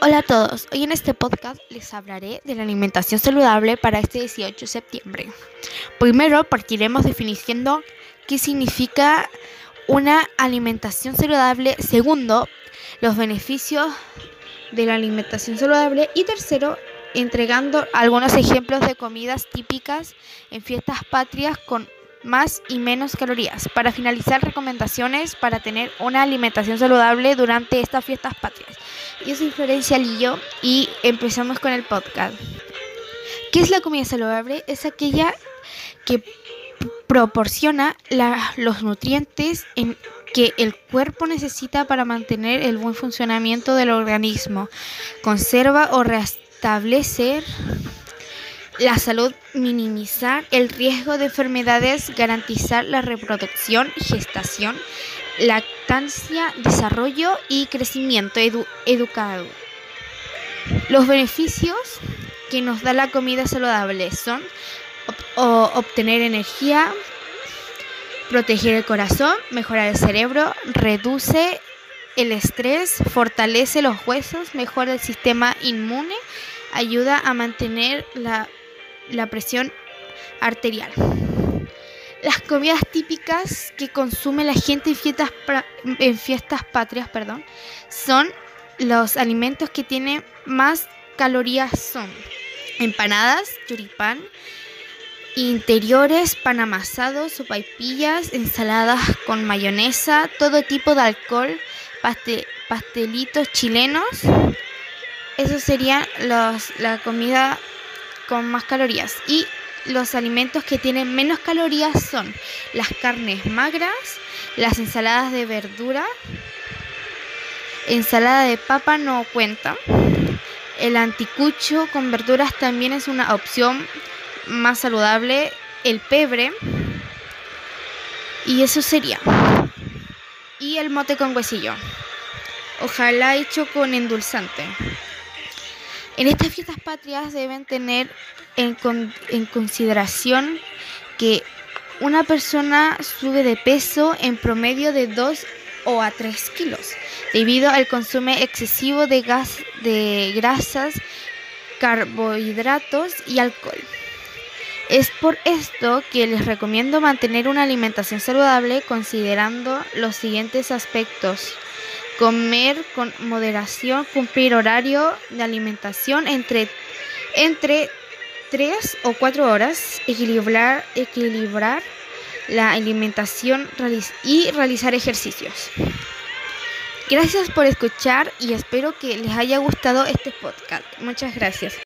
Hola a todos, hoy en este podcast les hablaré de la alimentación saludable para este 18 de septiembre. Primero partiremos definiendo qué significa una alimentación saludable, segundo, los beneficios de la alimentación saludable. Y tercero, entregando algunos ejemplos de comidas típicas en fiestas patrias con más y menos calorías. Para finalizar, recomendaciones para tener una alimentación saludable durante estas fiestas patrias. Yo soy Florencia Lillo y empezamos con el podcast. ¿Qué es la comida saludable? Es aquella que proporciona la- los nutrientes en que el cuerpo necesita para mantener el buen funcionamiento del organismo, conserva o restablecer la salud, minimizar el riesgo de enfermedades, garantizar la reproducción, gestación, lactancia, desarrollo y crecimiento edu- educado. Los beneficios que nos da la comida saludable son obtener energía, proteger el corazón, mejorar el cerebro, reduce el estrés, fortalece los huesos, mejora el sistema inmune, ayuda a mantener la, la presión arterial. Las comidas típicas que consume la gente en fiestas, en fiestas patrias perdón, son los alimentos que tienen más calorías son empanadas, choripán, interiores, pan amasado, sopaipillas, ensaladas con mayonesa, todo tipo de alcohol, paste- pastelitos chilenos. Eso sería los, la comida con más calorías. Y los alimentos que tienen menos calorías son las carnes magras, las ensaladas de verdura, ensalada de papa no cuenta. El anticucho con verduras también es una opción más saludable. El pebre. Y eso sería. Y el mote con huesillo. Ojalá hecho con endulzante. En estas fiestas patrias deben tener en, con- en consideración que una persona sube de peso en promedio de 2 o a 3 kilos debido al consumo excesivo de, de grasas, carbohidratos y alcohol. Es por esto que les recomiendo mantener una alimentación saludable considerando los siguientes aspectos. Comer con moderación, cumplir horario de alimentación entre, entre 3 o 4 horas, equilibrar, equilibrar la alimentación y realizar ejercicios. Gracias por escuchar y espero que les haya gustado este podcast. Muchas gracias.